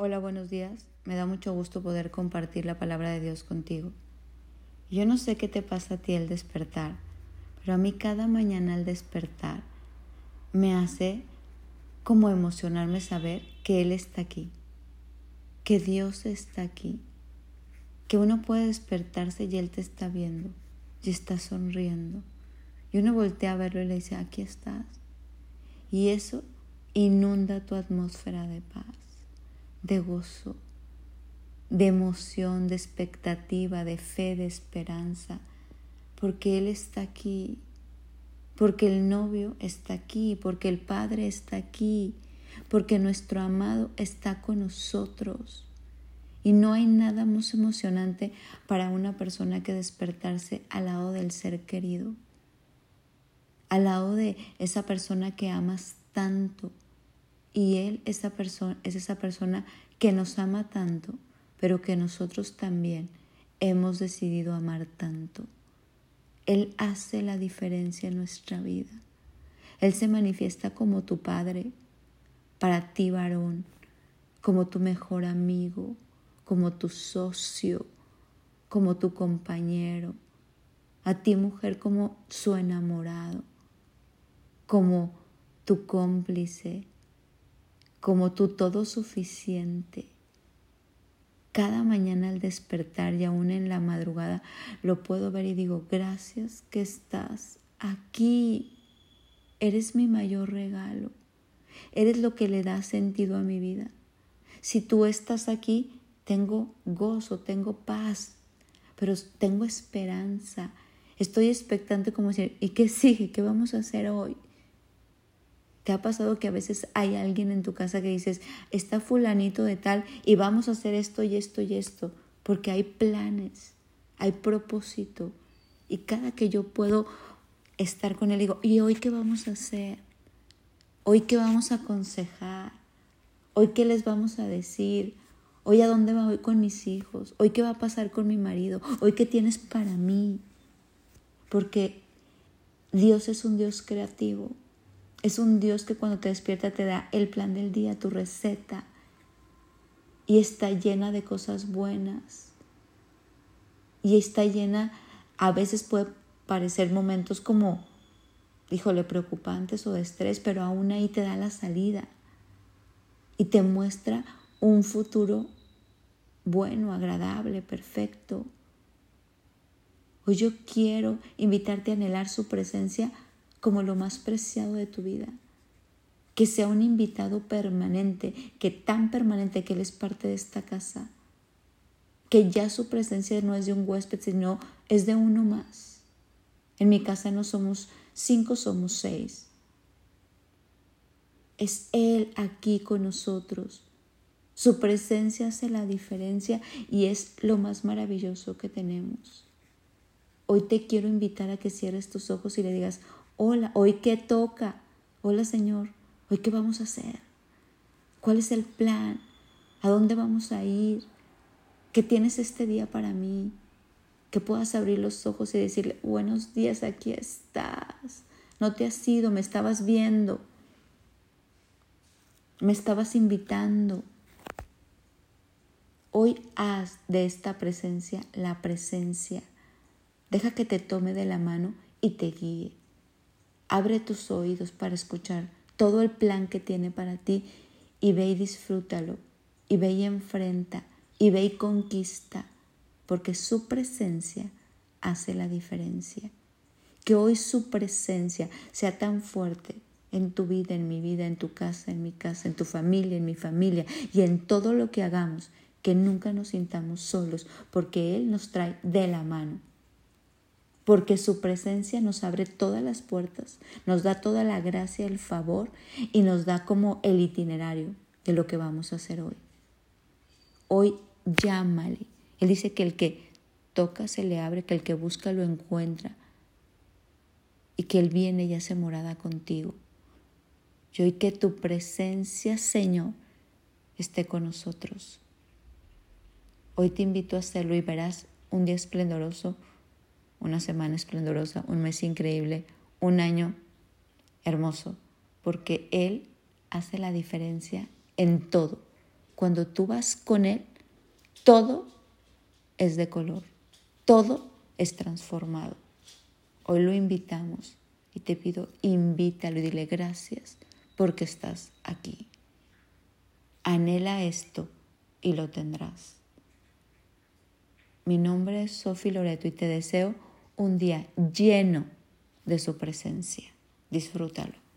Hola, buenos días. Me da mucho gusto poder compartir la palabra de Dios contigo. Yo no sé qué te pasa a ti al despertar, pero a mí cada mañana al despertar me hace como emocionarme saber que Él está aquí, que Dios está aquí, que uno puede despertarse y Él te está viendo y está sonriendo. Y uno voltea a verlo y le dice, aquí estás. Y eso inunda tu atmósfera de paz de gozo, de emoción, de expectativa, de fe, de esperanza, porque Él está aquí, porque el novio está aquí, porque el Padre está aquí, porque nuestro amado está con nosotros. Y no hay nada más emocionante para una persona que despertarse al lado del ser querido, al lado de esa persona que amas tanto, y Él esa persona, es esa persona que nos ama tanto, pero que nosotros también hemos decidido amar tanto. Él hace la diferencia en nuestra vida. Él se manifiesta como tu Padre, para ti varón, como tu mejor amigo, como tu socio, como tu compañero, a ti mujer como su enamorado, como tu cómplice, como tu todo suficiente. Cada mañana al despertar y aún en la madrugada lo puedo ver y digo, gracias que estás aquí. Eres mi mayor regalo. Eres lo que le da sentido a mi vida. Si tú estás aquí, tengo gozo, tengo paz, pero tengo esperanza. Estoy expectante como decir, ¿y qué sigue? ¿Qué vamos a hacer hoy? ¿Te ha pasado que a veces hay alguien en tu casa que dices, está fulanito de tal y vamos a hacer esto y esto y esto? Porque hay planes, hay propósito. Y cada que yo puedo estar con él, digo, ¿y hoy qué vamos a hacer? ¿Hoy qué vamos a aconsejar? ¿Hoy qué les vamos a decir? ¿Hoy a dónde voy con mis hijos? ¿Hoy qué va a pasar con mi marido? ¿Hoy qué tienes para mí? Porque Dios es un Dios creativo es un Dios que cuando te despierta te da el plan del día, tu receta, y está llena de cosas buenas. Y está llena, a veces puede parecer momentos como, híjole, preocupantes o de estrés, pero aún ahí te da la salida y te muestra un futuro bueno, agradable, perfecto. Hoy yo quiero invitarte a anhelar su presencia como lo más preciado de tu vida. Que sea un invitado permanente, que tan permanente que Él es parte de esta casa. Que ya su presencia no es de un huésped, sino es de uno más. En mi casa no somos cinco, somos seis. Es Él aquí con nosotros. Su presencia hace la diferencia y es lo más maravilloso que tenemos. Hoy te quiero invitar a que cierres tus ojos y le digas, Hola, hoy qué toca. Hola Señor, hoy qué vamos a hacer. ¿Cuál es el plan? ¿A dónde vamos a ir? ¿Qué tienes este día para mí? Que puedas abrir los ojos y decirle, buenos días, aquí estás. No te has ido, me estabas viendo. Me estabas invitando. Hoy haz de esta presencia la presencia. Deja que te tome de la mano y te guíe. Abre tus oídos para escuchar todo el plan que tiene para ti y ve y disfrútalo, y ve y enfrenta, y ve y conquista, porque su presencia hace la diferencia. Que hoy su presencia sea tan fuerte en tu vida, en mi vida, en tu casa, en mi casa, en tu familia, en mi familia y en todo lo que hagamos, que nunca nos sintamos solos, porque Él nos trae de la mano porque su presencia nos abre todas las puertas, nos da toda la gracia, el favor y nos da como el itinerario de lo que vamos a hacer hoy. Hoy llámale. Él dice que el que toca se le abre, que el que busca lo encuentra y que Él viene y hace morada contigo. Y hoy que tu presencia, Señor, esté con nosotros. Hoy te invito a hacerlo y verás un día esplendoroso una semana esplendorosa, un mes increíble, un año hermoso, porque Él hace la diferencia en todo, cuando tú vas con Él, todo es de color, todo es transformado. Hoy lo invitamos y te pido, invítalo y dile gracias porque estás aquí. Anhela esto y lo tendrás. Mi nombre es Sofi Loreto y te deseo un día lleno de su presencia. Disfrútalo.